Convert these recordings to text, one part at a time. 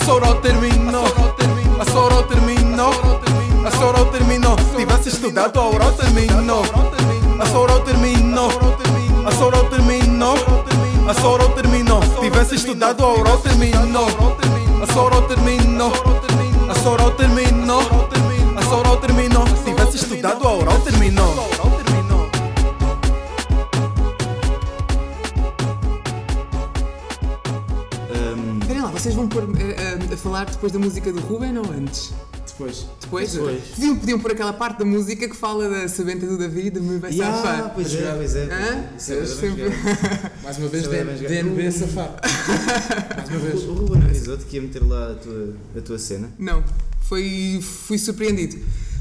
a Sorol terminou, a Sorol terminou, a Sorol terminou. Tivesse estudado, a Aurora terminou, a Sorol terminou, a Sorol terminou, a Sorol terminou. Tivesse estudado, a Aurora terminou, a Sorol terminou, a Sorol terminou, a Sorol terminou. Tivesse estudado, a Aurora terminou. Falar depois da música do Ruben ou antes? Depois. Depois? Depois. Podiam, podiam pôr aquela parte da música que fala da sabenta do David, me vai yeah, safar. pois é, pois é. Hã? É sempre- jogado. Mais uma vez, é. DNB safar. Mais uma vez. O Ruben avisou-te que ia meter lá a tua, a tua cena. Não, foi, fui surpreendido.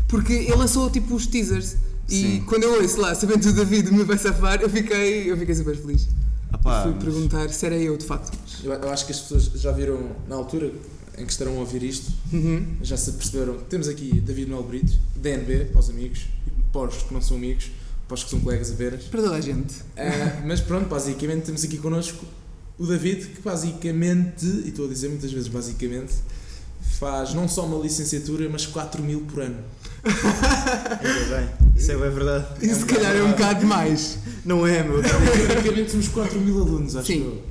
Porque ele lançou tipo os teasers. E Sim. quando eu ouço lá, sabendo que o David me vai safar, eu fiquei, eu fiquei super feliz. Ah, pá, fui mas- perguntar se era eu de facto. Eu, eu acho que as pessoas já viram, na altura em que estarão a ouvir isto, Uhum. já se perceberam que temos aqui David Mel Brito, DNB, para os amigos, e para os que não são amigos, para os que são colegas apenas. Para toda a gente. Ah, mas pronto, basicamente temos aqui connosco o David, que basicamente, e estou a dizer muitas vezes basicamente, faz não só uma licenciatura, mas 4 mil por ano. Ainda bem. Isso é bem verdade. E se calhar é um bocado demais. Não é, meu. Praticamente somos 4 mil alunos, acho Sim. eu.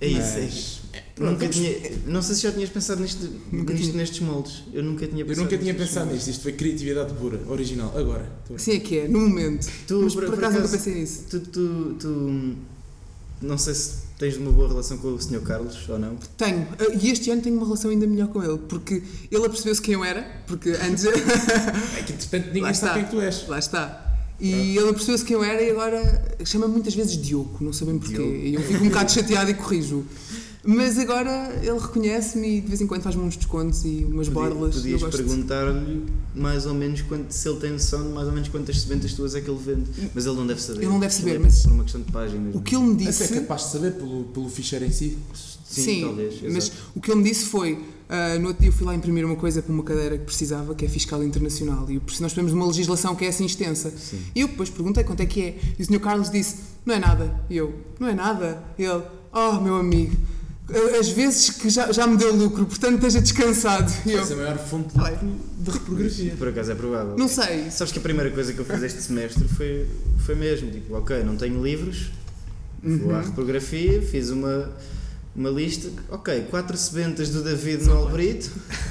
É isso, é Mas- isso. Nunca tinha, não sei se já tinhas pensado nisto, Nunca nisto tinha. nestes moldes. Eu nunca tinha Eu pensado. nunca tinha pensado moldes. nisto, isto foi criatividade pura, original, agora. Assim é que é, no momento. Tu, Mas por, acaso nunca pensei nisso. Tu, tu, tu- Não sei se tens uma boa relação com o Sr. Carlos ou não. Tenho. E este ano tenho uma relação ainda melhor com ele. Porque ele apercebeu-se quem eu era. Porque antes. É que de repente ninguém Lá sabe está. quem que tu és. Lá está. E ele apercebeu-se quem eu era e agora chama-me muitas vezes Diogo, não sabem porquê. Diogo. E eu fico um bocado chateado e corrijo. Mas agora ele reconhece-me e de vez em quando faz-me uns descontos e umas Podia- borlas. e eu Podias perguntar-lhe mais ou menos quanto, se ele tem noção de mais ou menos quantas sementas tuas é que ele vende. Mas ele não deve saber. Ele não deve saber, é mas- Por uma questão de páginas. O que ele me Até é disse. capaz de saber pelo, pelo ficheiro em si. Sim, talvez. mas exato. o que ele me disse foi: ah, no outro dia eu fui lá imprimir uma coisa para uma cadeira que precisava, que é fiscal internacional, e nós temos uma legislação que é assim extensa. Sim. E eu depois perguntei quanto é que é, e o Sr. Carlos disse: não é nada. E eu: não é nada. E ele: oh, meu amigo, as vezes que já, já me deu lucro, portanto esteja descansado. E eu: És a maior fonte de lucro de reprografia. Por acaso é provável. não sei. Sabes que a primeira coisa que eu fiz este semestre foi, foi mesmo, tipo, ok, não tenho livros, vou Uhum. à reprografia, fiz uma, uma lista, ok, quatro sebentas do David no Albrito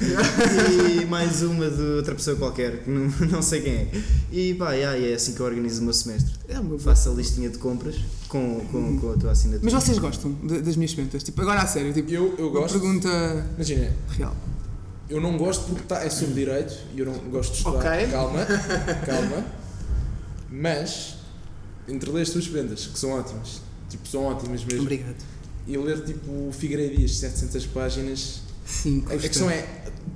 e mais uma de outra pessoa qualquer, que não, não sei quem é. E pá, yeah, é assim que eu organizo o meu semestre. É o meu Faço a listinha de compras com, com, com a tua assinatura. Mas vocês gostam de- das minhas sementas? Tipo, agora a sério, tipo, Eu, eu uma gosto. pergunta Imagina, real. eu não gosto porque tá, é sobre direito e eu não gosto de estudar. Ok. Calma, calma. Mas, entre ler as tuas vendas, que são ótimas, tipo, são ótimas mesmo, Obrigado. E ler tipo o Figueiredo Dias, 700 páginas, Sim, a, a custa. questão é.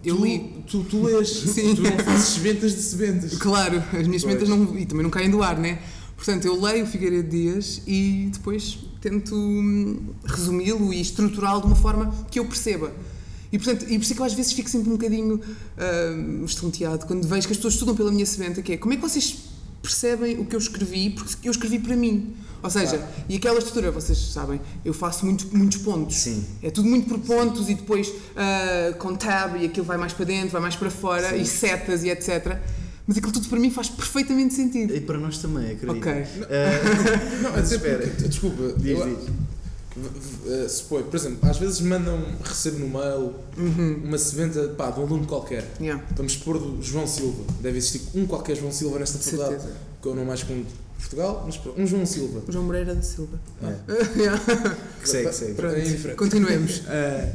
Eu tu, li. Tu, tu lês, Sim. tu não fazes ventas de sebentas. Claro, as minhas sementas não, e também não caem do ar, né? Portanto, eu leio o Figueiredo Dias e depois tento hum, resumi-lo e estruturá-lo de uma forma que eu perceba. E, portanto, e por isso é que eu às vezes fico sempre um bocadinho hum, estonteado quando vejo que as pessoas estudam pela minha sementa, que é como é que vocês percebem o que eu escrevi, porque eu escrevi para mim. Ou seja, Claro. e aquela estrutura, vocês sabem, eu faço muito, muitos pontos. Sim. É tudo muito por pontos e depois ah, com tab e aquilo vai mais para dentro, vai mais para fora Sim. e setas e etc. Mas aquilo tudo para mim faz perfeitamente sentido. E para nós também, acredito. Ok. Ah, Não, até espera. porque- desculpa, diz, eu- diz. Supõe, por exemplo, às vezes mandam, recebo no mail Uhum. uma sebenta pá, de um aluno qualquer. Yeah, Vamos pôr do João Silva. Deve existir um qualquer João Silva nesta de faculdade. certeza. Que eu não mais com Portugal, mas um João Silva. João Moreira da Silva. É. Yeah. Que segue, que segue. Pronto, É continuemos. Eh,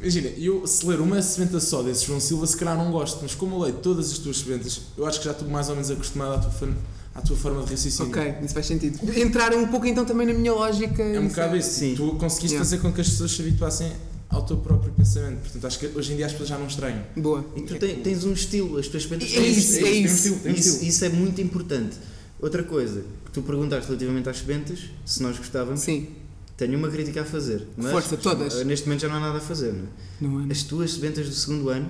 imagina, eu se ler uma sebenta só desse João Silva, se calhar não gosto, mas como eu leio todas as tuas sebentas, eu acho que já estou mais ou menos acostumado à tua, fan- à tua forma de raciocínio. ok, isso faz sentido. Entraram um pouco então também na minha lógica. É um bocado isso. Sim. Tu conseguiste Yeah. fazer com que as pessoas se habituassem ao teu próprio pensamento. Portanto, acho que hoje em dia as pessoas já não estranham. Boa. E tu tem- tens um estilo, as tuas sementas É isso, é um isso. estilo, tem um Isso, estilo. isso é muito importante. Outra coisa que tu perguntaste relativamente às sementas, se nós gostávamos, Sim, tenho uma crítica a fazer. Mas Força, todas. Neste momento já não há nada a fazer, não é? não é? As tuas sementas do segundo ano,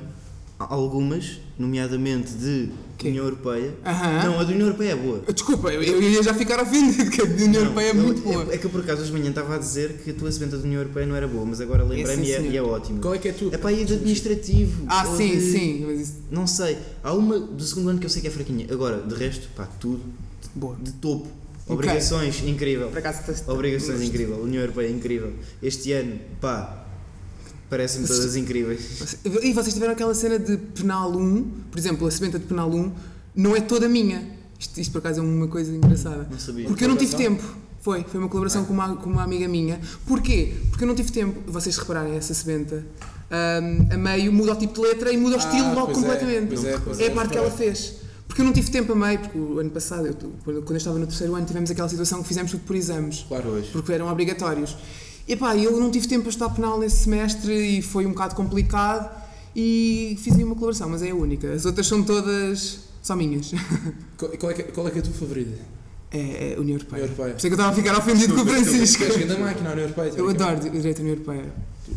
algumas, nomeadamente de Quê? União Europeia. Aham. Não, a da União Europeia é boa. Desculpa, eu, eu ia já ficar ofendido, que a União Não, Europeia é eu- muito boa. É, que eu por acaso hoje de manhã estava a dizer que a tua sebenta da União Europeia não era boa, mas agora lembrei-me sim, e, é, senhor. e é ótimo. Qual é que é a tua? É para ir de administrativo. Ah, ou sim, de- sim. Mas isso, Não sei. Há uma do segundo ano que eu sei que é fraquinha. Agora, de resto, pá, tudo boa. de topo. Ok. Obrigações, incrível. Por acaso estás- Obrigações, incrível. União Europeia, incrível. Este ano, pá, parecem-me todas incríveis. E vocês tiveram aquela cena de penal 1, por exemplo, a sebenta de penal 1 não é toda minha. Isto, isto por acaso é uma coisa engraçada. Não sabia. Porque eu não tive tempo. Foi, foi uma colaboração Ah. com, uma, com uma amiga minha. Porquê? Porque eu não tive tempo. Vocês repararem essa sebenta. hum, a meio muda o tipo de letra e muda o Ah, estilo logo pois é, completamente. é, pois é é, a parte que ela é. fez. Porque eu não tive tempo a meio, porque o ano passado, eu, quando eu estava no terceiro ano, tivemos aquela situação que fizemos tudo por exames Claro, hoje. porque eram obrigatórios. E pá, eu não tive tempo para estudar penal nesse semestre e foi um bocado complicado e fiz uma colaboração, mas é a única. As outras são todas só minhas. Qual, qual é que, qual é que é a tua favorita? É, é a União Europeia. União Europeia. Por isso é que eu estava a ficar ofendido com o Francisco. Tu és grande máquina, a União Europeia. Eu adoro o direito à União Europeia.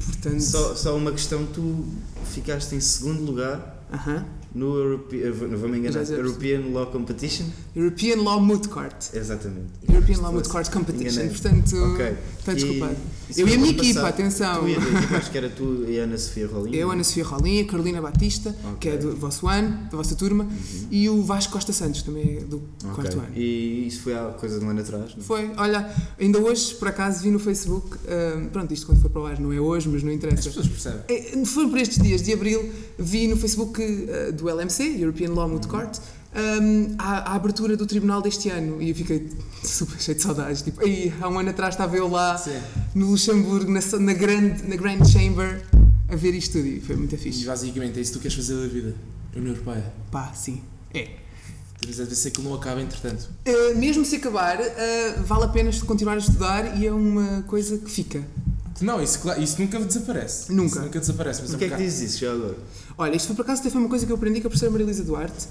Portanto. Só, só uma questão, tu ficaste em segundo lugar Aham. no Europe... não vou me enganar. European Law Competition. European Law Moot Court. Exatamente. European Law Moot Court Competition. enganei. Portanto, Ok. está E- desculpado. Isso Eu e a minha equipa, passado. atenção. Tu e a tua equipa, acho que era tu e a Ana Sofia Rolinho. Eu, Ana Sofia Rolinha, Carolina Batista, que é do vosso ano, da vossa turma, e o Vasco Costa Santos, também é do Uhum. Ok. quarto ano. E isso foi há coisa de um ano atrás, não? Foi, olha, ainda hoje, por acaso, vi no Facebook, hum, pronto, isto quando for para o ar não é hoje, mas não As interessa. pessoas percebem. É, Foi por estes dias de abril, vi no Facebook uh, do LMC, European Law Moot Court, hum, a, a abertura do tribunal deste ano e eu fiquei super cheio de saudades. Tipo, aí, há um ano atrás estava eu lá Sim. no Luxemburgo, na, na, grande, na Grand Chamber, a ver isto tudo e foi muito E fixe. basicamente é isso que tu queres fazer da vida. União Europeia. Pá, sim. É. Mas às vezes é que não acaba entretanto. Uh, mesmo se acabar, uh, vale a pena continuar a estudar e é uma coisa que fica. Não, isso, isso nunca desaparece. Nunca. Isso nunca desaparece. Mas Porquê é um que bocado- dizes isso já agora? Olha, isto foi por acaso até foi uma coisa que eu aprendi com a professora Maria Elisa Duarte,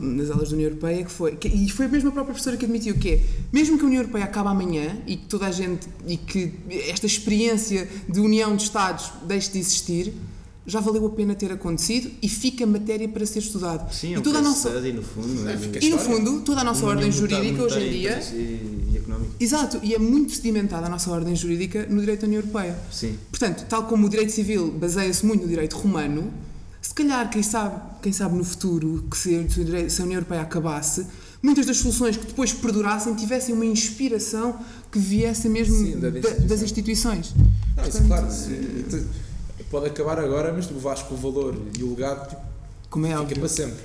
nas aulas da União Europeia, que foi, que- e foi a mesma própria professora que admitiu que é, mesmo que a União Europeia acabe amanhã e que toda a gente, e que esta experiência de união de Estados deixe de existir, já valeu a pena ter acontecido e fica matéria para ser estudado. Sim, e é um toda a nossa study, no fundo. É, E no história. fundo, toda a nossa Uma ordem jurídica hoje em dia, E, e económica. exato, e é muito sedimentada a nossa ordem jurídica no direito da União Europeia. Sim. Portanto, tal como o direito civil baseia-se muito no direito romano, se calhar, quem sabe, quem sabe no futuro, que se, a União Europeia acabasse, muitas das soluções que depois perdurassem tivessem uma inspiração que viesse mesmo Sim, da da- das instituições. Não, isso Portanto, claro. se- te- Pode acabar agora, mas tu vais com o valor e o legado tipo, Como é fica óbvio. para sempre.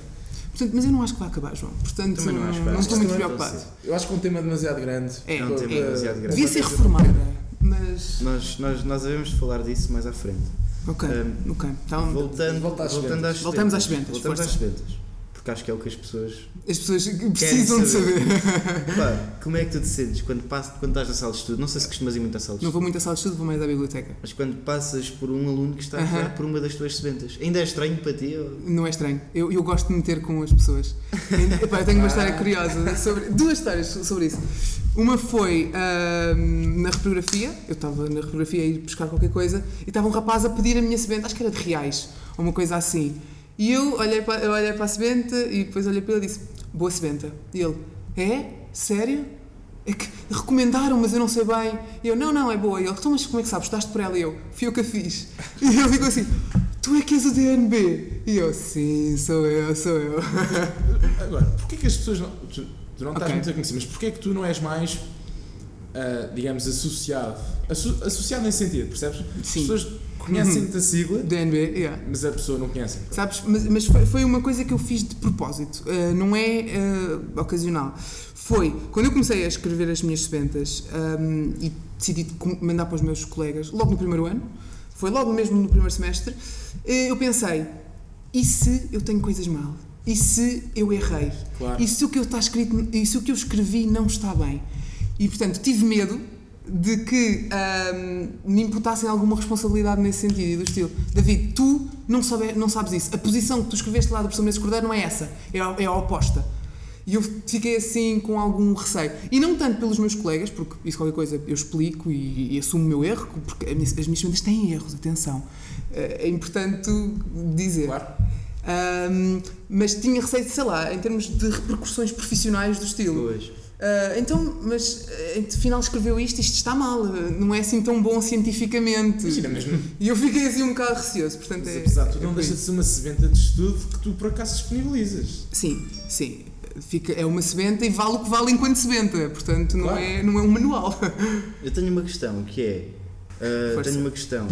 Portanto, mas eu não acho que vai acabar, João. Portanto, Também não acho não Acho estou muito não preocupado. Eu acho que é um tema demasiado grande. É, É um tema é. demasiado grande. Devia ser reformada, mas. Nós, nós, nós devemos falar disso mais à frente. Ok, Um, ok. Então, Voltando, Volta às voltando às Voltamos às sebentas, Voltamos às sebentas. Porque acho que é o que as pessoas. as pessoas precisam de saber. saber. Pá, como é que tu te sentes quando, passas, quando estás na sala de estudo? Não sei se costumas ir muito à sala de Não estudo. vou muito à sala de estudo, vou mais à biblioteca. Mas quando passas por um aluno que está a Aham. falar por uma das tuas sebentas, ainda é estranho para ti? Ou... Não é estranho. Eu, eu gosto de me meter com as pessoas. Epá, eu tenho uma história curiosa sobre. Duas histórias sobre isso. Uma foi ahm, na reprografia. Eu estava na reprografia a ir buscar qualquer coisa e estava um rapaz a pedir a minha sebenta, acho que era de reais, ou uma coisa assim. E eu olhei para, eu olhei para a sebenta e depois olhei para ele e disse: Boa sebenta. E ele: É? Sério? É que recomendaram, mas eu não sei bem. E eu: Não, não, é boa. E ele: Então, mas como é que sabes? Estás por ela? E eu: Fui eu que a fiz. E ele ficou assim: Tu é que és o DNB? E eu: Sim, sou eu, sou eu. Agora, porquê que as pessoas não. Tu, tu não estás Ok. muito a conhecer, mas porquê que tu não és mais, ah, digamos, associado? Asso- associado nesse sentido, percebes? As Sim. pessoas conhecem-te a sigla, DNB, yeah. mas a pessoa não conhece. Sabes? Mas, mas foi, foi uma coisa que eu fiz de propósito, uh, não é uh, ocasional. Foi quando eu comecei a escrever as minhas sebentas um, e decidi mandar para os meus colegas, logo no primeiro ano, foi logo mesmo no primeiro semestre, eh, eu pensei: e se eu tenho coisas mal? E se eu errei? Claro. E se o que eu está escrito, e se o que eu escrevi não está bem? E portanto tive medo de que ahm, me imputassem alguma responsabilidade nesse sentido e do estilo, David, tu não, não sabes isso. A posição que tu escreveste lá do professor Menezes Cordeiro não é essa, é a, é a oposta. E eu fiquei assim com algum receio. E não tanto pelos meus colegas, porque isso qualquer coisa eu explico e, e assumo o meu erro, porque as minhas as minhas têm erros, atenção. Eh, É importante dizer. Claro. Ahm, mas tinha receio, sei lá, em termos de repercussões profissionais do estilo. Pois. Ah, então, mas eh, afinal escreveu isto, isto está mal, eh, não é assim tão bom cientificamente. Imagina mesmo. E eu fiquei assim um bocado receoso, portanto Mas é. apesar de tudo, é não deixa de ser uma sebenta de estudo que tu por acaso disponibilizas. Sim, sim. Fica, é uma sebenta e vale o que vale enquanto sebenta, portanto não, Claro. é, não é um manual. Eu tenho uma questão que é. uh, tenho uma questão.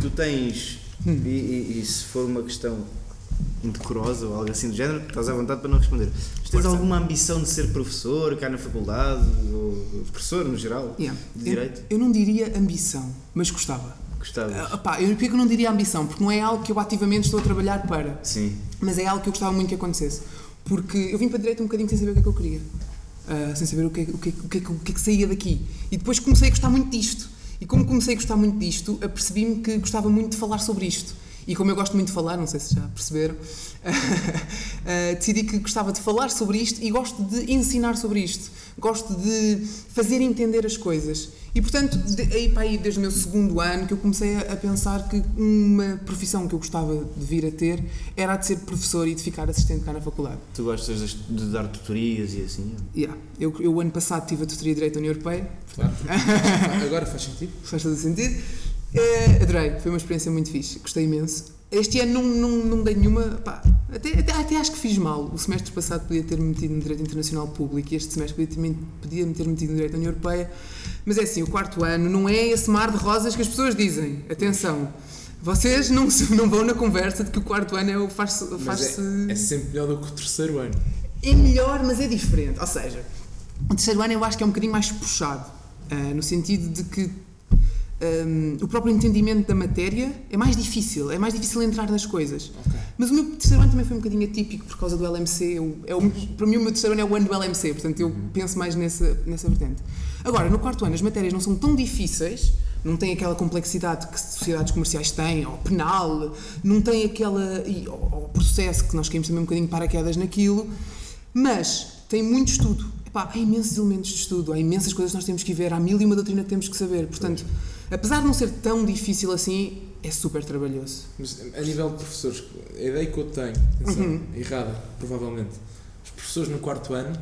Tu tens. Hum. E, e- e se for uma questão indecorosa ou algo assim do género, estás à vontade para não responder. Mas tens alguma ambição de ser professor, cá na faculdade, ou professor no geral, Yeah. de Eu, direito? eu não diria ambição, mas gostava. Gostavas? Ah, pá, eu, porquê que eu não diria ambição? Porque não é algo que eu ativamente estou a trabalhar para. Sim. Mas é algo que eu gostava muito que acontecesse. Porque eu vim para direito um bocadinho sem saber o que é que eu queria. Ah, sem saber o que, é, o, que, é- o, é, que- o que é que saía daqui. E depois comecei a gostar muito disto. E como comecei a gostar muito disto, apercebi-me que gostava muito de falar sobre isto. E como eu gosto muito de falar, não sei se já perceberam, ah, decidi que gostava de falar sobre isto e gosto de ensinar sobre isto. Gosto de fazer entender as coisas. E portanto, de, aí para aí, desde o meu segundo ano, que eu comecei a, a pensar que uma profissão que eu gostava de vir a ter era a de ser professor e de ficar assistente cá na faculdade. Tu gostas de, de dar tutorias e assim? Yeah. Eu, eu, o ano passado, tive a tutoria de Direito da União Europeia, Claro. Agora faz sentido. faz todo sentido. Eh, adorei, foi uma experiência muito fixe, gostei imenso. Este ano não, não, não dei nenhuma. Pá, até, até, até acho que fiz mal. O semestre passado podia ter metido no Direito Internacional Público e este semestre podia, ter- podia me ter metido no Direito da União Europeia. Mas é assim, o quarto ano não é esse mar de rosas que as pessoas dizem. Atenção, vocês não, não vão na conversa de que o quarto ano é o faz-se. Faz é, é sempre melhor do que o terceiro ano. É melhor, mas é diferente. Ou seja, o terceiro ano eu acho que é um bocadinho mais puxado, ah, no sentido de que ahm, o próprio entendimento da matéria é mais difícil, é mais difícil entrar nas coisas. Ok. Mas o meu terceiro ano também foi um bocadinho atípico por causa do LMC. Eu, é o- para mim, o meu terceiro ano é o ano do LMC, portanto eu penso mais nessa, nessa vertente. Agora, no quarto ano, as matérias não são tão difíceis, não têm aquela complexidade que sociedades comerciais têm, ou penal, não tem aquela. E, ou, ou processo, que nós caímos também um bocadinho paraquedas naquilo, mas tem muito estudo. Epá, há imensos elementos de estudo, há imensas coisas que nós temos que ver, há mil e uma doutrina que temos que saber. Portanto, apesar de não ser tão difícil assim, é super trabalhoso. Mas a nível de professores, a ideia que eu tenho, atenção, Uhum. errada, provavelmente, os professores no quarto ano,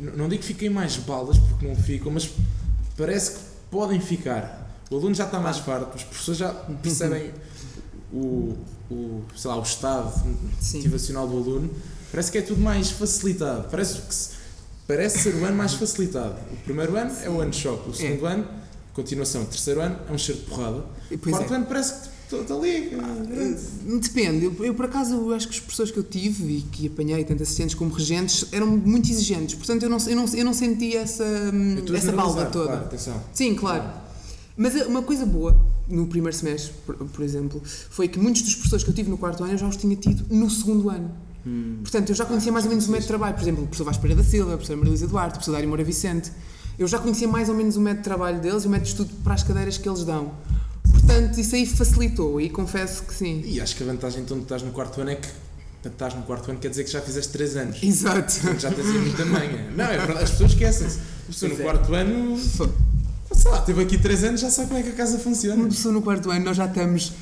não digo que fiquem mais balas, porque não ficam, mas parece que podem ficar. O aluno já está mais farto, os professores já percebem o, o, sei lá, o estado Sim. motivacional do aluno, parece que é tudo mais facilitado. Parece, que se- parece ser o ano mais facilitado. O primeiro ano é o ano de choque, o segundo ano, continuação, o terceiro ano é um cheiro de porrada. O Pois quarto é. ano parece que está ali. Depende, eu, eu, por acaso eu acho que os professores que eu tive e que apanhei, tanto assistentes como regentes, eram muito exigentes, portanto eu não, eu não, eu não senti essa, hum, estou essa balda toda. Claro, atenção. Sim, claro. Mas eh, uma coisa boa no primeiro semestre, por, por exemplo, foi que muitos dos professores que eu tive no quarto ano eu já os tinha tido no segundo ano. Hum. Portanto, eu já conhecia mais ou menos o método de trabalho. Por exemplo, o professor Vasco Pereira da Silva, a professora Maria Luísa Duarte, o professor Dário Moura Vicente. Eu já conhecia mais ou menos o método de trabalho deles e o método de estudo para as cadeiras que eles dão. Portanto, isso aí facilitou e confesso que sim. E acho que a vantagem então de estás no quarto ano é que portanto, estás no quarto ano quer dizer que já fizeste 3 anos. Exato. Portanto, já tens aí muita manha. Não, é verdade, as pessoas esquecem-se. A pessoa no é. quarto ano, sei lá, teve aqui 3 anos, já sabe como é que a casa Uma funciona. pessoa no quarto ano, nós já estamos.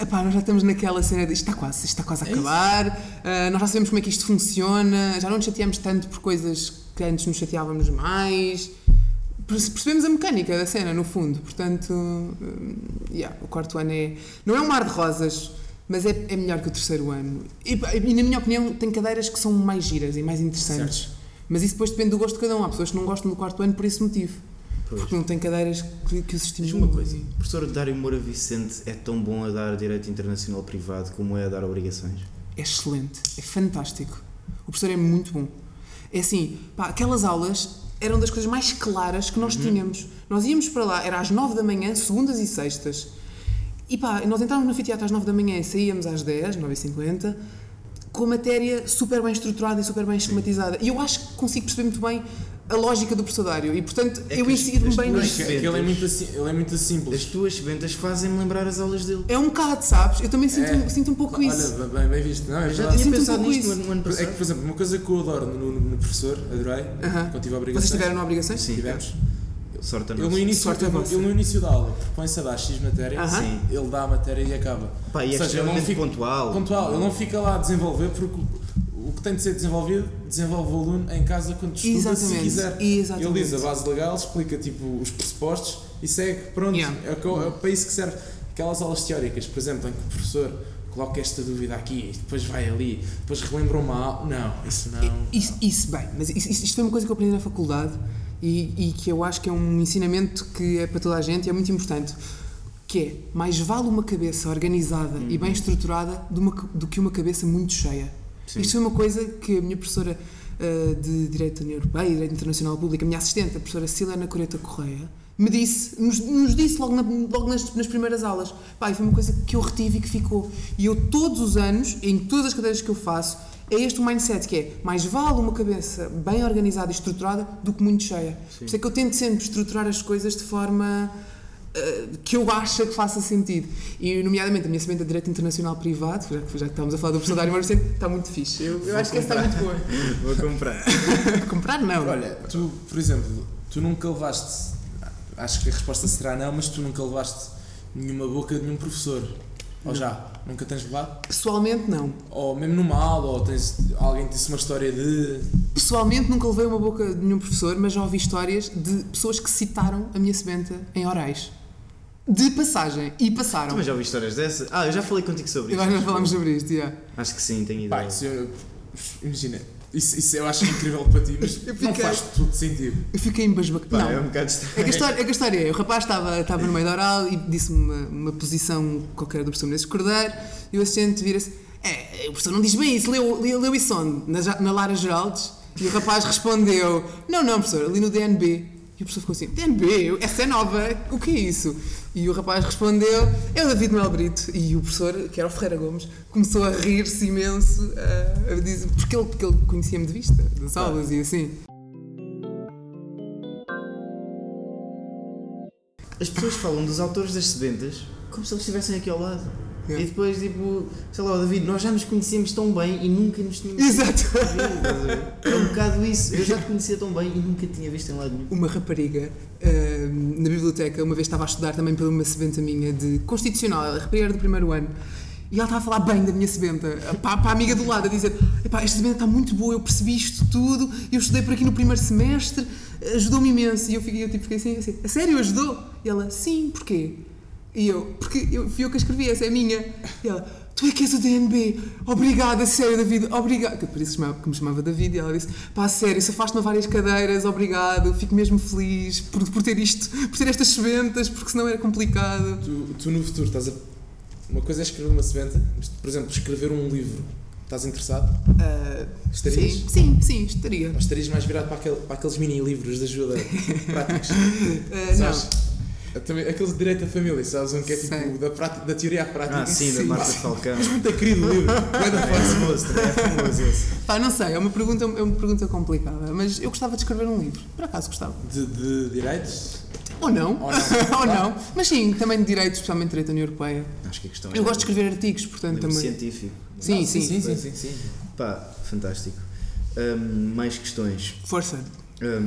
Epá, nós já estamos naquela cena de isto está quase, isto está quase a É acabar, ah, nós já sabemos como é que isto funciona, já não nos chateamos tanto por coisas que antes nos chateávamos mais. Perce- Percebemos a mecânica da cena, no fundo. Portanto, hum, yeah, o quarto ano é. Não é um mar de rosas, mas é, é melhor que o terceiro ano. E, e, na minha opinião, tem cadeiras que são mais giras e mais interessantes. Mas isso depois depende do gosto de cada um. Há pessoas que não gostam do quarto ano por esse motivo. Pois. Porque não têm cadeiras que, que os estimulam. uma coisa, o professor Dário Moura Vicente é tão bom a dar direito internacional privado como é a dar obrigações? é excelente, é fantástico. O professor é muito bom. É assim, pá, aquelas aulas eram das coisas mais claras que nós tínhamos. Nós íamos para lá, era às 9 da manhã, segundas e sextas. E pá, nós entrávamos no anfiteatro às 9 da manhã e saíamos às 10, 9h50, com a matéria super bem estruturada e super bem esquematizada. E eu acho que consigo perceber muito bem a lógica do professor Dário. E portanto, É eu insiro-me as bem nisso. É que ele é muito, assim, ele é muito simples. As tuas sebentas fazem-me lembrar as aulas dele. É um bocado, sabes? Eu também sinto, É. sinto um pouco Olha, isso. bem, bem visto. Não, é Eu já tinha um pensado pouco nisto no ano, no ano É que, passado. por exemplo, uma coisa que eu adoro no, no- no professor, adorei, Aham. quando tive a obrigação. Vocês tiveram obrigações? Sim. Tivemos. sorte a Ele no, início, Sorte ele, ele no início da aula propõe-se a dar X matéria, Aham. sim, ele dá a matéria e acaba. Pá, e é Ou seja, ele não fica- pontual. Pontual, ele não fica lá a desenvolver porque que tem de ser desenvolvido, desenvolve o aluno em casa quando estuda, se Exatamente, quiser. exatamente. Ele diz a base legal, explica tipo os pressupostos e segue, pronto, Yeah. é, o é para isso que serve. Aquelas aulas teóricas, por exemplo, em que o professor coloca esta dúvida aqui e depois vai ali, depois relembra uma aula. Não, isso não. Isso, isso, bem, mas isso, isto foi uma coisa que eu aprendi na faculdade e, e que eu acho que é um ensinamento que é para toda a gente e é muito importante. Que é, mais vale uma cabeça organizada e bem estruturada do, uma- do que uma cabeça muito cheia. Sim. Isto foi uma coisa que a minha professora ah, de Direito da União Europeia, Direito Internacional Público, a minha assistente, a professora Silena Coreta Correia, me disse, nos, nos disse logo, na- logo nas, nas primeiras aulas. Pá, e foi uma coisa que eu retive e que ficou. E eu, todos os anos, em todas as cadeiras que eu faço, é este o mindset que é mais vale uma cabeça bem organizada e estruturada do que muito cheia. Por isso é que eu tento sempre estruturar as coisas de forma que eu acho que faça sentido. E, nomeadamente, a minha semente de Direito Internacional Privado, já que, já que estamos a falar do professor Dário Marcente, está muito fixe. Eu, eu acho que essa está muito boa. Vou comprar. Comprar, não. Olha, tu, por exemplo, tu nunca levaste. Acho que a resposta será não, mas tu nunca levaste nenhuma boca de nenhum professor. Ou já? Nunca tens levado? Pessoalmente, não. Ou mesmo numa aula, ou tens, alguém te disse uma história de. Pessoalmente, nunca levei uma boca de nenhum professor, mas já ouvi histórias de pessoas que citaram a minha sebenta em orais. De passagem. E passaram. Tu mas já ouvi histórias dessas? Ah, eu já falei contigo sobre isso. nós não falámos sobre isto, já. Acho que sim, tenho Pá, ideia. isso eu- imagina, isso, isso eu acho incrível para ti, mas Eu não fiquei- faz todo sentido. Eu fiquei embasbacada. Pá, Não. é um bocado estranho. É que a história é, que a história é, o rapaz estava, estava no meio da oral e disse-me uma, uma posição qualquer do professor Menezes Cordeiro e o assistente vira-se, é, o professor não diz bem isso, leu, leu, leu isso onde? Na, na Lara Geraldes? E o rapaz respondeu, não, não professor, ali no DNB. E o professor ficou assim, DNB? Essa é nova, o que é isso? E o rapaz respondeu, é o David Mel Brito. E o professor, que era o Ferreira Gomes, começou a rir-se imenso, a, a dizer, porque ele, porque ele conhecia-me de vista, das aulas e assim. As pessoas falam dos autores das sebentas como se eles estivessem aqui ao lado. Yeah. E depois, tipo, sei lá, David, nós já nos conhecíamos tão bem e nunca nos tínhamos Exato. visto. É um bocado isso. Eu já te conhecia tão bem e nunca tinha visto em lado nenhum. uma rapariga ah, na biblioteca, uma vez estava a estudar também pela uma sebenta minha de Constitucional, rapariga era do primeiro ano, e ela estava a falar bem da minha sebenta, para a amiga do lado, a dizer: Epá, esta sebenta está muito boa, eu percebi isto tudo, eu estudei por aqui no primeiro semestre, ajudou-me imenso. E eu fiquei, eu, tipo, fiquei assim, assim: A sério, ajudou? E ela: Sim, porquê? E eu: Porque eu, fui eu que a escrevi, essa é minha. E ela: Tu é que és o DNB, obrigada, sério, David, obrigado. Que por isso que me chamava David, e ela disse: Pá, sério, safaste-me a várias cadeiras, obrigado, fico mesmo feliz por, por ter isto, por ter estas sementas, porque senão era complicado. Tu, tu no futuro estás a. Uma coisa é escrever uma sebenta, mas, por exemplo, escrever um livro. Estás interessado? Ah, Estarias? sim, sim, sim, estaria. Ou estarias mais virado para, aquele, para aqueles mini-livros de ajuda práticos? Ah, Sabes? Também, aqueles de direito à família, sabes? Um que é tipo Sei. da, prática, da teoria à prática. Ah, sim, da Sim. Marta Falcão. Mas muito querido livro. É famoso, é famoso esse. Pá, não sei, é uma, pergunta, é uma pergunta complicada, mas eu gostava de escrever um livro, por acaso gostava. De, de direitos? Ou não, Ou não. ou não, mas sim, também de direito, especialmente direito da União Europeia. Acho que a questão Eu gosto de escrever artigos, portanto também. científico. Sim, Ah, sim, sim, sim, sim, sim. Pá, fantástico. Mais questões. Força. É-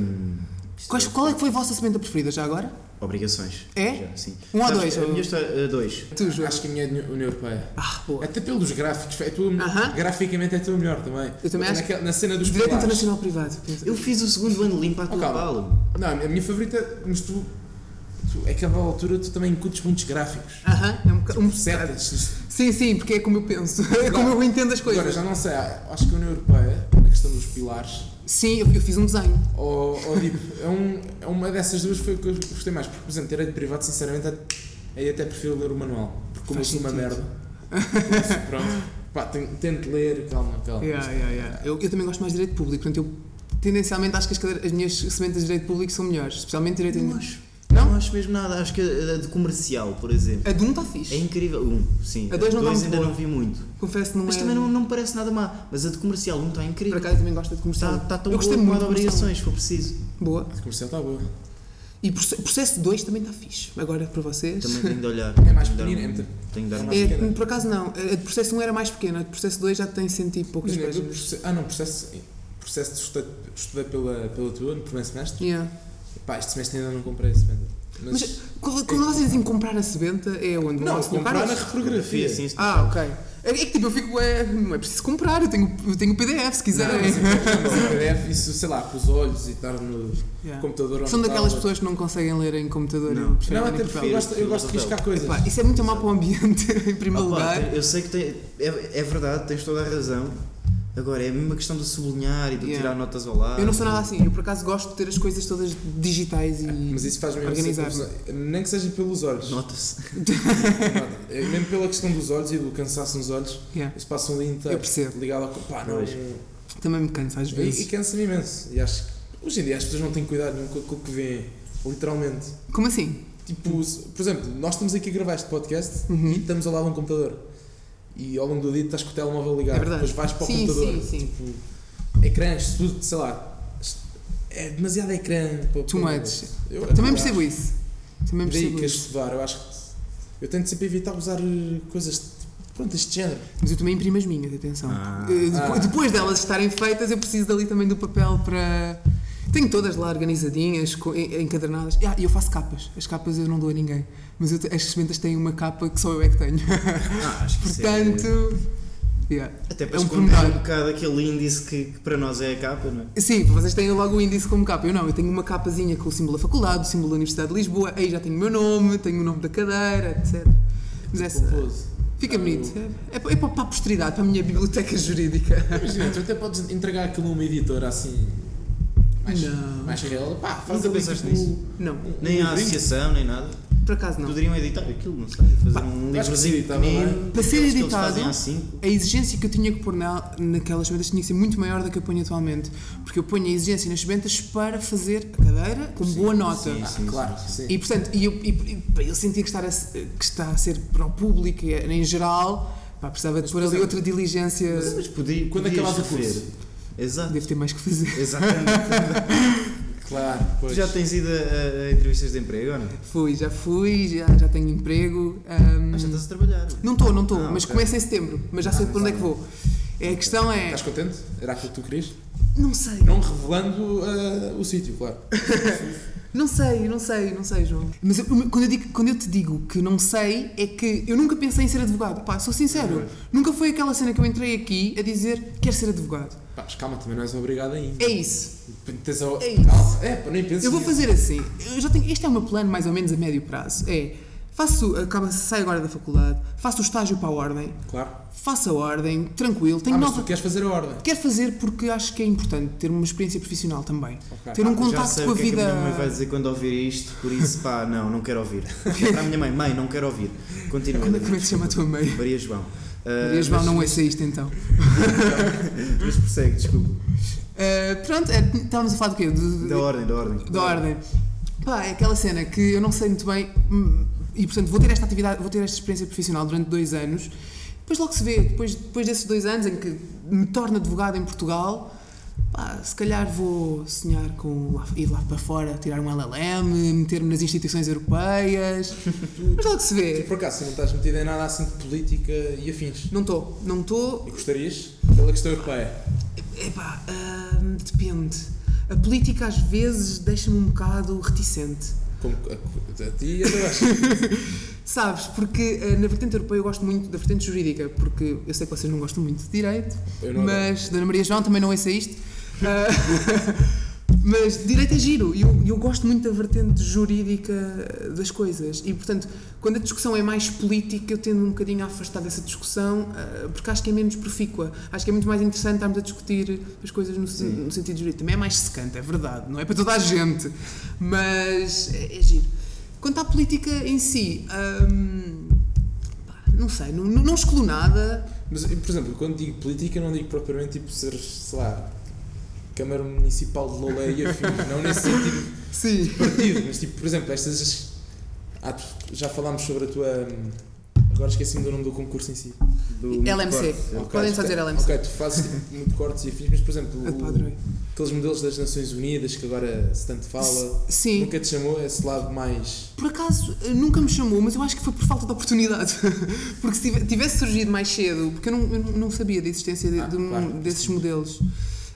qual é que foi a vossa sementa preferida já agora? Obrigações. É? Já, sim. Um ou Sabes, dois, A ou- minha história, uh, dois. Tu, João. Acho que a minha é de União Europeia. Ah, boa. Até pelos gráficos. É tua, Aham. Graficamente é a tua melhor também. Eu também acho Naquela- Na cena dos Direito pilares. Internacional Privado. Eu fiz o segundo ano limpo à Oh, tua bala. Não, a minha favorita, mas tu, tu. Àquela altura tu também incutes muitos gráficos. Aham, é um, boca- um Setas. Sim, sim, porque é como eu penso, é como eu entendo as Agora, coisas. já não sei, acho que a União Europeia, a questão dos pilares, Sim, eu, eu fiz um desenho. ou, ou tipo, é, um, é uma dessas duas foi o que eu gostei mais. Porque, por exemplo, direito privado, sinceramente, aí até prefiro ler o manual. Porque como uma merda. pronto. Pá, ten- tento ler, calma, calma. Yeah, yeah, yeah. Eu, eu também gosto mais de direito público, portanto, eu tendencialmente acho que as, cadeiras- as minhas sementes de direito público são melhores, especialmente direito Não acho. Não? Não acho mesmo nada. Acho que a de comercial, por exemplo. A de um está fixe. É incrível. Um, sim. A dois não está muito ainda boa. não vi muito. Confesso não Mas é. também não, não me parece nada má. Mas a de comercial, um está Por incrível. acaso eu também gosto de comercial. Está está tão eu boa gostei como a muito de de comercial. obrigações, se for preciso. Boa. A comercial está boa. E proce- processo 2 também está fixe. Agora para vocês. Também tenho de olhar. É mais de pequenina, um- é muito- Tenho de dar é uma É, pequena. por acaso não. A de processo 1 era mais pequena, a de processo 2 já tem cento e poucas Imagina, proce- ah não, processo, processo de estudei, estudei pela, pela tua no primeiro semestre. Yeah. Pá, este semestre ainda não comprei esse banda. Mas, Mas quando, quando vocês dizem comprar a sebenta, é onde? não, Vão comprar na locais? reprografia. Assim, Ah, ok. É, é que tipo, eu fico. É, não é preciso comprar, eu tenho, eu tenho o PDF se Não, quiserem. mas em PDF, isso, sei lá, com os olhos e estar no Yeah. computador São daquelas tablet. pessoas que não conseguem ler em computador Não. e Não, até porque papel. eu gosto, eu gosto de riscar coisas. Epá, isso é muito mau para o ambiente, em primeiro Opa, lugar. eu sei que tem, é, é verdade, tens toda a razão. Agora, é a mesma questão de sublinhar e de Yeah. tirar notas ao lado. Eu não sou nada assim, eu por acaso gosto de ter as coisas todas digitais e. Mas isso faz mesmo Organizar. ser confusão. Nem que seja pelos olhos. Nota-se. É mesmo pela questão dos olhos e do cansaço nos olhos. Yeah. Eles passam ali inteiro Eu percebo. ligado ao. Pá, não. Também me cansa às E, e vezes. cansa-me imenso. E acho que hoje em dia as pessoas não têm cuidado nenhum com aquilo que vêem. Literalmente. Como assim? Tipo, por exemplo, nós estamos aqui a gravar este podcast Uhum. e estamos ao lado de um computador. E ao longo do dia estás com o telemóvel ligado. É verdade. Depois vais para o Sim, computador. sim, sim. Tipo, ecrãs, tudo, sei lá. É demasiado ecrã. Para, Too para- much. Eu- Também eu percebo acho. isso. Também Daí percebo que a isso. estudar, eu acho que eu tento sempre evitar usar eh, coisas pronto, deste género. Mas eu também imprimo as minhas, atenção. Ah. Eh, depo- Ah. Depois delas estarem feitas, eu preciso dali também do papel para. Tenho todas lá organizadinhas, encadernadas. Ah, e eu faço capas. As capas eu não dou a ninguém. Mas eu as sementes têm uma capa que só eu é que tenho. Ah, acho que é- Portanto. yeah. Até para é um esconder um bocado aquele índice que, que para nós é a capa, não é? Sim, vocês têm logo o índice como capa. Eu não, eu tenho uma capazinha com o símbolo da faculdade, o símbolo da Universidade de Lisboa, aí já tenho o meu nome, tenho o nome da cadeira, etc. Mas essa, fica Ah, bonito. É, é para, é para a posteridade, para a minha biblioteca jurídica. Imagina, tu até podes entregar aquilo a uma editora assim. Mais, Não. mais real. Pá, faz Nunca pensaste tipo, nisso? Não, Nem a livrinho. associação, nem nada. por acaso não. Poderiam editar aquilo, não sei. Fazer Pá, um livrozinho sim, estava pequenino. Para ser editado, há a exigência que eu tinha que pôr na, naquelas sementas tinha que ser muito maior do que eu ponho atualmente. Porque eu ponho a exigência nas sementas para fazer a cadeira com boa nota. sim, Ah, sim, claro, sim, sim. E portanto, e eu, e, que, estar a, que está a ser para o público e em geral, pá, precisava de pôr ali outra diligência. Mas, mas podia, Quando podias acabas o curso? Exato. Devo ter mais que fazer. Exatamente. Claro, tu pois. já tens ido a, a- entrevistas de emprego ou não? Fui, já fui, já, já tenho emprego. ahm, Mas já estás a trabalhar. não estou, não estou, Ah, mas ok. começo em setembro, mas já sei para onde é que vou. É, a questão é. Estás contente? Era aquilo que tu querias? Não sei. Não revelando ah, o sítio, claro. Não sei, não sei, não sei, João. Mas eu- quando, eu digo- quando eu te digo que não sei, é que eu nunca pensei em ser advogado. Pá, sou sincero. Nunca foi aquela cena que eu entrei aqui a dizer quero ser advogado. Pá, mas calma, também não és obrigado ainda. É isso. Tens a... É isso. Calma. É, pá, nem penses Eu vou nisso. fazer assim. Eu já tenho, este é o meu plano mais ou menos a médio prazo. É, faço, acaba, saio agora da faculdade, faço o estágio para a ordem, Claro. faço a ordem, tranquilo, tenho Ah, mas nova... tu queres fazer a ordem. Quero fazer porque acho que é importante ter uma experiência profissional também. Ok. Ter um Ah, já contacto sei com a o que é que vida. a minha mãe vai dizer quando ouvir isto, por isso, pá, não, não quero ouvir. Para a minha mãe, mãe, não quero ouvir. Continua. Como, é- como é que se chama a tua mãe? Maria João. Ah, Maria João, mas- não ouça isto então. Mas persegue, desculpa. Uh, pronto, é, estávamos a falar do quê? Do- do- Da ordem, da ordem. da ordem. Pá, é aquela cena que eu não sei muito bem hum, e portanto vou ter esta atividade, vou ter esta experiência profissional durante dois anos. Depois logo se vê, depois, depois desses dois anos em que me torno advogado em Portugal, pá, se calhar vou sonhar com lá- ir lá para fora, tirar um LLM, meter-me nas instituições europeias. Mas logo se Tu, vê. por acaso, não estás metido em nada assim de política e afins. Não estou, não estou. E gostarias? Pela questão europeia. Epá, hum, depende. A política às vezes deixa-me um bocado reticente. Como a, a ti e a Sabes, porque eh, na vertente europeia eu gosto muito da vertente jurídica, porque eu sei que vocês não gostam muito de direito, mas Dona Maria João também não ouça isto. Mas direito é giro e eu, eu gosto muito da vertente jurídica das coisas e, portanto, quando a discussão é mais política, eu tendo um bocadinho a afastar dessa discussão ah, porque acho que é menos profícua. Acho que é muito mais interessante estarmos a discutir as coisas no, no sentido jurídico. Também é mais secante, é verdade, não é para toda a gente, mas é, é giro. Quanto à política em si, hum, não sei, não, não, não escolho nada. Mas, por exemplo, quando digo política, não digo propriamente tipo ser, sei lá, Câmara Municipal de Lolé e afim. não nesse sentido Sim. de partido, mas tipo, por exemplo, estas. Ah, já falámos sobre a tua. hum, Agora esqueci-me do nome do concurso em si. Do LMC. corte. Ok. Podem só dizer LMC. Ok, tu fazes tipo muito cortes e afins, mas por exemplo, o- aqueles modelos das Nações Unidas que agora se tanto fala, Sim. nunca te chamou esse lado mais. Por acaso, eh, nunca me chamou, mas eu acho que foi por falta de oportunidade. Porque se tive- tivesse surgido mais cedo, porque eu não, eu não sabia da existência de- Ah, de claro. desses modelos.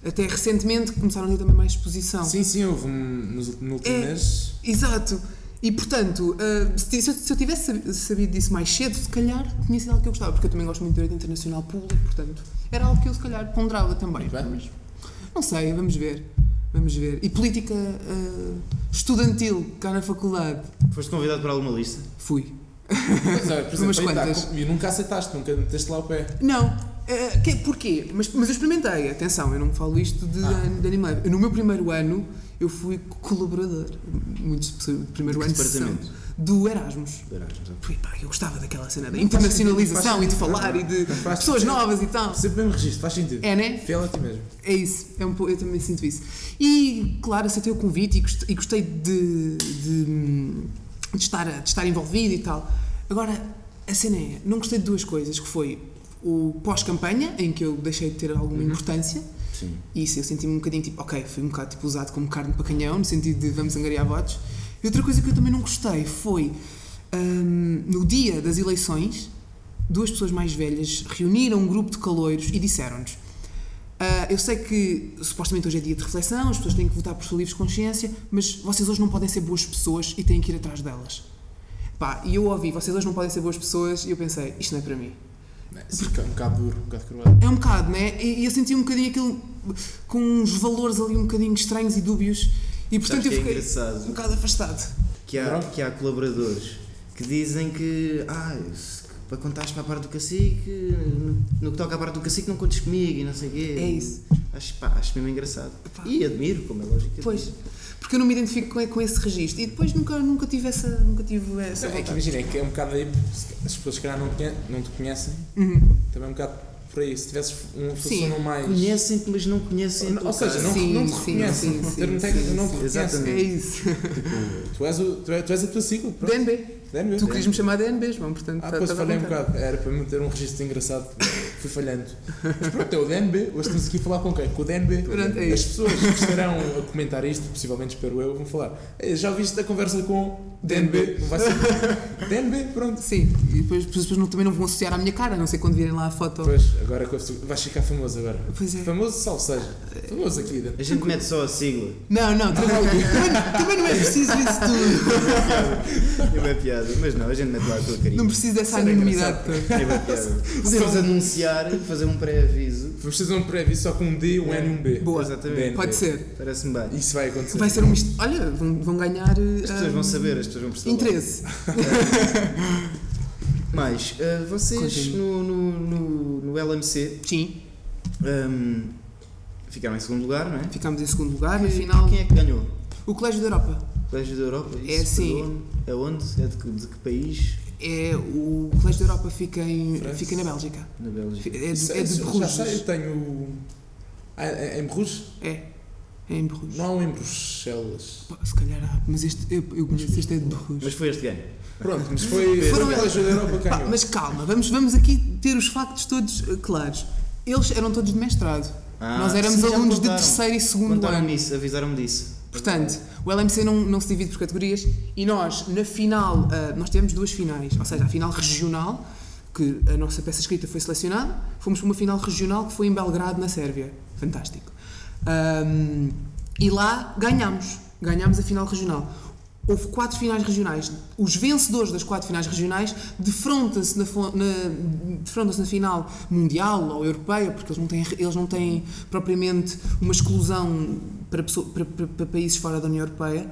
Até recentemente começaram a ter também mais exposição. Sim, sim, houve um, nos ult- no último É. mês. Exato. E portanto, ah, se, se eu, se eu tivesse sabi- sabido disso mais cedo, se calhar tinha sido algo que eu gostava, porque eu também gosto muito de direito internacional público, portanto, era algo que eu se calhar ponderava também. Mas não sei, vamos ver. Vamos ver. E política ah, estudantil, cá na faculdade, Foste convidado para alguma lista? fui. Pois é, por Umas exemplo, aí tá, quantas. com- e nunca aceitaste, nunca meteste lá o pé. Não. Ah, que, porquê? Mas, mas eu experimentei, atenção, eu não falo isto de, Ah. de anime. No meu primeiro ano, eu fui colaborador. Muitas pessoas do primeiro De ano são do Erasmus. Erasmus, ok. Pui, pá, eu gostava daquela cena da internacionalização e de falar e de pessoas novas e tal. Sempre mesmo registro, faz sentido. É, né? Fiel a ti mesmo. É isso, é um, eu também sinto isso. E, claro, aceitei o convite e gost- e gostei de, de, de estar, de estar envolvido e tal. Agora, a cena é, não gostei de duas coisas, que foi o pós-campanha, em que eu deixei de ter alguma importância, Sim. e isso eu senti-me um bocadinho tipo, ok, fui um bocado tipo, usado como carne para canhão, no sentido de vamos angariar votos. E outra coisa que eu também não gostei foi, hum, no dia das eleições, duas pessoas mais velhas reuniram um grupo de caloiros e disseram-nos "Ah, eu sei que supostamente hoje é dia de reflexão, as pessoas têm que votar por sua livre consciência, mas vocês hoje não podem ser boas pessoas e têm que ir atrás delas. Pá, e eu ouvi, vocês hoje não podem ser boas pessoas, e eu pensei, isto não é para mim. É, sim, um bocado duro, um bocado cruel. É um bocado, né? E, e eu senti um bocadinho aquilo com uns valores ali um bocadinho estranhos e dúbios, e portanto Sabes eu é fiquei engraçado? um bocado afastado. Que há, que há colaboradores que dizem que, ah, para contares para a parte do cacique, no, no que toca à parte do cacique não contes comigo e não sei o quê. É isso. Acho, pá, acho mesmo engraçado. Epá. E admiro, como é lógico. Pois, admiro. porque eu não me identifico com, com esse registro, e depois nunca, nunca tive essa, nunca tive essa É que imagina, é que é um bocado aí, as pessoas que calhar não, conhe- não te conhecem, Uhum. também é um bocado por aí. Se tivesses um Sim. pessoa não mais. Conhecem-te, mas não conhecem Ou tua seja, não, Sim, não te reconhecem. sim, termo sim, técnico sim, não te sim. reconhecem. Exatamente. É isso. Tu és, o, tu, és, tu és a tua sigla, pronto. DNB. DNB. Tu querias me chamar DNB, João, portanto. Ah, tá- pois tá à falhei um bocado. Era para meter um registro engraçado. Fui falhando. Mas pronto, é o DNB. Hoje estamos aqui a falar com quem? Com o DNB. Pronto, é As pessoas que estarão a comentar isto, possivelmente espero eu, vão falar. "Ei, Já ouviste a conversa com DNB? Não vai ser. DNB, pronto. Sim, e depois as pessoas não- também não vão associar à minha cara, a não sei quando virem lá a foto. Pois, agora com a pessoa- vais ficar famoso agora. Pois é. Famoso, salve seja. Famoso aqui dentro. A gente mete só a sigla. Não, não, também, também não é preciso isso tudo. É uma piada. Mas não, a gente mete lá a tua carinha. Não preciso dessa anonimidade. É uma piada. Podemos anunciar, fazer um pré-aviso. Vamos fazer um pré-aviso só com um D, um N e um B. Boa, Exatamente. Pode ser. Parece-me bem. Isso vai acontecer. Vai ser um misto. Olha, vão, vão ganhar. eh, As pessoas vão saber, as pessoas vão perceber. Interesse. Mais, uh, vocês no, no, no, no LMC Sim, um, ficaram em segundo lugar, não é? ficámos em segundo lugar. Na E final, Quem é que ganhou? o Colégio da Europa. Colégio da Europa? É Isso, assim. perdão. É onde? É de que, de que país? É, o Colégio da Europa fica, em, fica na Bélgica. Na Bélgica. É de, é de isso- Já Bruges. sei, eu tenho. Ah, é é em Bruges? É, é em Bruges. Não em Bruxelas. Pá, Se calhar há, mas este, eu, eu conheço este é de Bruges. Mas foi este ganho. Pronto, mas foi. Foram foi o Colégio da Europa ganhou. mas calma, vamos, vamos aqui ter os factos todos eh, claros. Eles eram todos de mestrado. Ah, Nós éramos sim, alunos de contaram. terceiro e segundo Contaram-me ano. isso, avisaram-me disso. Portanto, o LMC não, não se divide por categorias e nós, na final, ah, nós tivemos duas finais. Ou seja, a final regional, que a nossa peça escrita foi selecionada, fomos para uma final regional que foi em Belgrado, na Sérvia. Fantástico. Ahm, e lá ganhámos. Ganhámos a final regional. Houve quatro finais regionais. Os vencedores das quatro finais regionais defrontam-se na, na, defrontam-se na final mundial ou europeia, porque eles não têm, eles não têm propriamente uma exclusão para, pessoa- para- para- para países fora da União Europeia.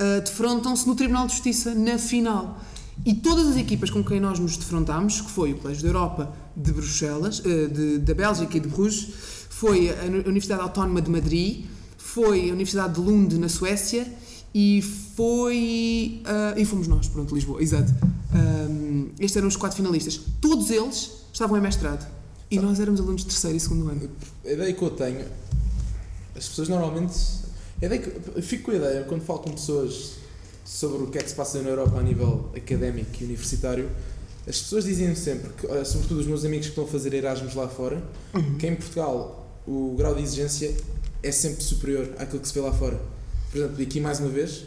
Uh, defrontam-se no Tribunal de Justiça na final. E todas as equipas com quem nós nos defrontámos, que foi o Colégio da Europa de Bruxelas, uh, de- da Bélgica e de Bruges, foi a Uni- Universidade Autónoma de Madrid, foi a Universidade de Lund, na Suécia, e foi. ah, e fomos nós, pronto, Lisboa, exato. Um, estes eram os quatro finalistas. Todos eles estavam em mestrado. E nós éramos alunos de terceiro e segundo ano. A ideia que eu tenho, as pessoas normalmente. Que, eu fico com a ideia, quando falo com pessoas sobre o que é que se passa na Europa a nível académico e universitário, as pessoas dizem sempre, que, sobretudo os meus amigos que estão a fazer Erasmus lá fora, que em Portugal o grau de exigência é sempre superior àquilo que se vê lá fora. Por exemplo, e aqui mais uma vez,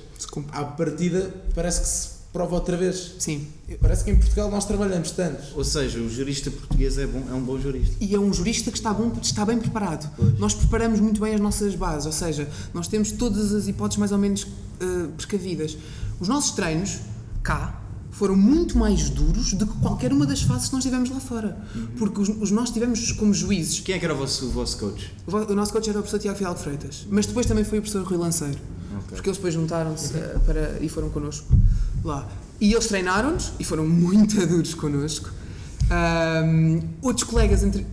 à partida parece que se reprova outra vez. Sim. Parece que em Portugal nós trabalhamos tanto. Ou seja, o jurista português é, bom, é um bom jurista. E é um jurista que está, bom, está bem preparado. Pois. Nós preparamos muito bem as nossas bases, ou seja, nós temos todas as hipóteses mais ou menos eh, precavidas. Os nossos treinos, cá, foram muito mais duros do que qualquer uma das fases que nós tivemos lá fora. Porque os, os nós tivemos como juízes. Quem é que era o vosso, o vosso coach? O o nosso coach era o professor Tiago Fidalgo Freitas, mas depois também foi o professor Rui Lanceiro. Ok. Porque eles depois juntaram-se eh, para- e foram connosco lá. E eles treinaram-nos e foram muito duros connosco. Ahm, outros colegas entre-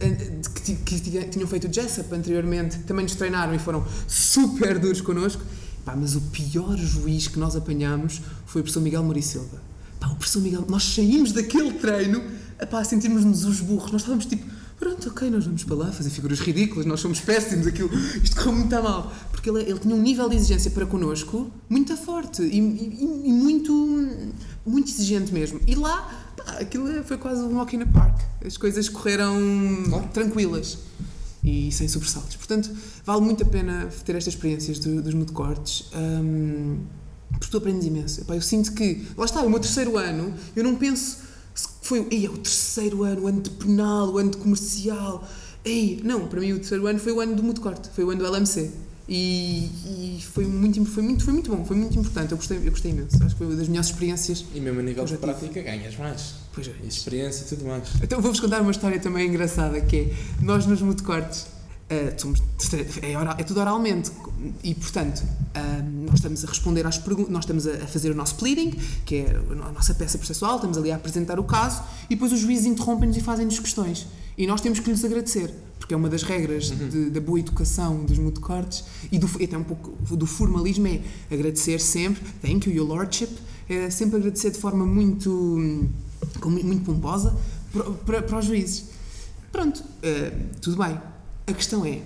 que, que tinha- tinham feito o Jessup anteriormente também nos treinaram e foram super duros connosco. Pá, mas o pior juiz que nós apanhámos foi o professor Miguel Mori Silva. Pá, o professor Miguel, nós saímos daquele treino a sentirmos-nos os burros. Nós estávamos tipo, pronto, ok, nós vamos para lá fazer figuras ridículas, nós somos péssimos, aquilo, isto correu muito a mal. Porque ele, ele tinha um nível de exigência para connosco muito forte e, e- e muito, muito exigente mesmo. E lá, pá, aquilo foi quase um walk in the park. As coisas correram Claro. tranquilas e sem sobressaltos. Portanto, vale muito a pena ter estas experiências do- dos motocortes. hum, porque tu aprendes imenso. Epá, eu sinto que, lá está, o meu terceiro ano, eu não penso se foi Ei, é o terceiro ano, o ano de penal, o ano de comercial. Ei, não, para mim o terceiro ano foi o ano do motocorte, foi o ano do LMC. E, e foi, muito, foi, muito, foi muito bom, foi muito importante. Eu gostei, eu gostei imenso. Acho que foi uma das melhores experiências. E mesmo a nível de prática ganhas mais. Pois é. Experiência e tudo mais. Então vou-vos contar uma história também engraçada que é nós nos motocortes eh, somos, é, oral- é tudo oralmente e portanto ah, nós estamos a responder às perguntas, nós estamos a a fazer o nosso pleading, que é a nossa peça processual, estamos ali a apresentar o caso e depois os juízes interrompem-nos e fazem-nos questões e nós temos que lhes agradecer porque é uma das regras de- da boa educação dos motocortes e, do, até um pouco do formalismo é agradecer sempre, thank you, your lordship, é sempre agradecer de forma muito muito pomposa para, para, para os juízes. Pronto, eh, tudo bem. A questão é,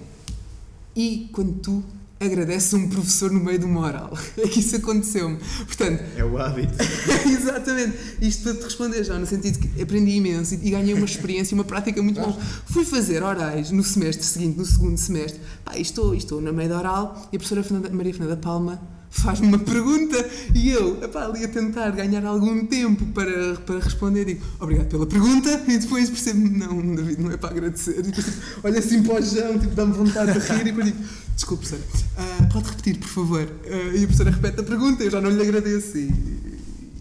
e quando tu agradeces a um professor no meio de uma oral? É que isso aconteceu-me. Portanto, É o hábito. exatamente, isto para te responder já, no sentido que aprendi imenso e, e ganhei uma experiência e uma prática muito bom. Fui fazer orais no semestre seguinte, no segundo semestre, pá, estou, estou na meio da oral e a professora Fernanda- Maria Fernanda Palma faz-me uma pergunta e eu, epá, ali a tentar ganhar algum tempo para, para responder, digo, obrigado pela pergunta e depois percebo, não, David, não é para agradecer. E depois, tipo, olho assim para o chão, tipo, dá-me vontade de rir e depois digo, desculpe, professora, ah, pode repetir, por favor? Ah, e a professora repete a pergunta, eu já não lhe agradeço e,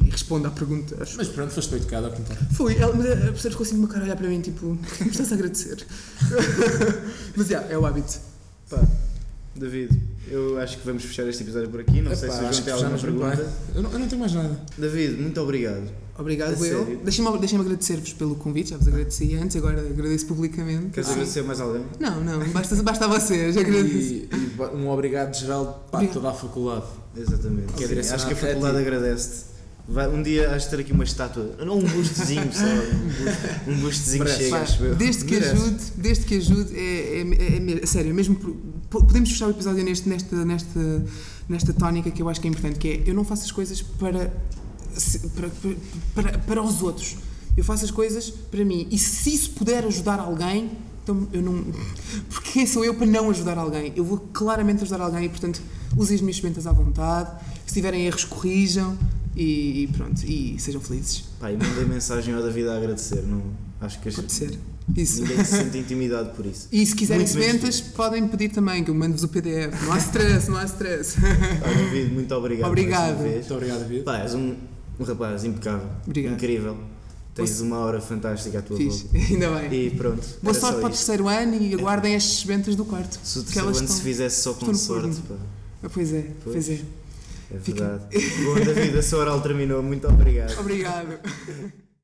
e respondo à pergunta. Acho. Mas pronto, foste educado a contar. Foi, ela, mas a professora ficou assim de uma cara a olhar para mim, tipo, estás a agradecer? mas, já, é o hábito. Pá, David, eu acho que vamos fechar este episódio por aqui. Não sei se Epá, o João tem alguma pergunta. Eu não, eu não tenho mais nada. David, muito obrigado. Obrigado, A eu. Deixem-me deixem agradecer-vos pelo convite, já vos agradeci antes, agora agradeço publicamente. Queres Ah, agradecer mais alguém? Não, não, basta, basta a vocês, agradeço. E, e um obrigado geral para Obrigado. toda a faculdade. Exatamente. É Sim, acho que a faculdade agradece-te. Vai- um dia has de ter aqui uma estátua, não um bustezinho só, um, um bustezinho chega, acho eu. desde que Merece. ajude, desde que ajude, é, é, é, é sério, mesmo por- po- podemos fechar o episódio neste, nesta, nesta, nesta tónica que eu acho que é importante, que é eu não faço as coisas para, para, para, para os outros. Eu faço as coisas para mim. E se isso puder ajudar alguém, então eu não. Porque quem sou eu para não ajudar alguém? Eu vou claramente ajudar alguém e, portanto, usem as minhas ferramentas à vontade. Se tiverem erros, corrijam e, e pronto. E sejam felizes. Pá, e mandei mensagem ao David a agradecer. Não, acho que as- Pode ser. Isso. ninguém se sente intimidado por isso. E se quiserem sementes, podem pedir também, que eu mando-vos o PDF. Não há stress, não há stress. Pá, David, muito obrigado. Obrigado. Muito obrigado, David. Pá, és um, um rapaz impecável, Obrigado. incrível. Tens uma hora fantástica à tua Fixe, volta. ainda bem. E pronto. Boa sorte para o terceiro ano e aguardem as sementas do quarto. Se o terceiro ano se estão- fizesse só com sorte, pá. Ah, Pois é, pois é. É Fica- verdade. Bom, David, a sua oral terminou. Muito obrigado. Obrigado.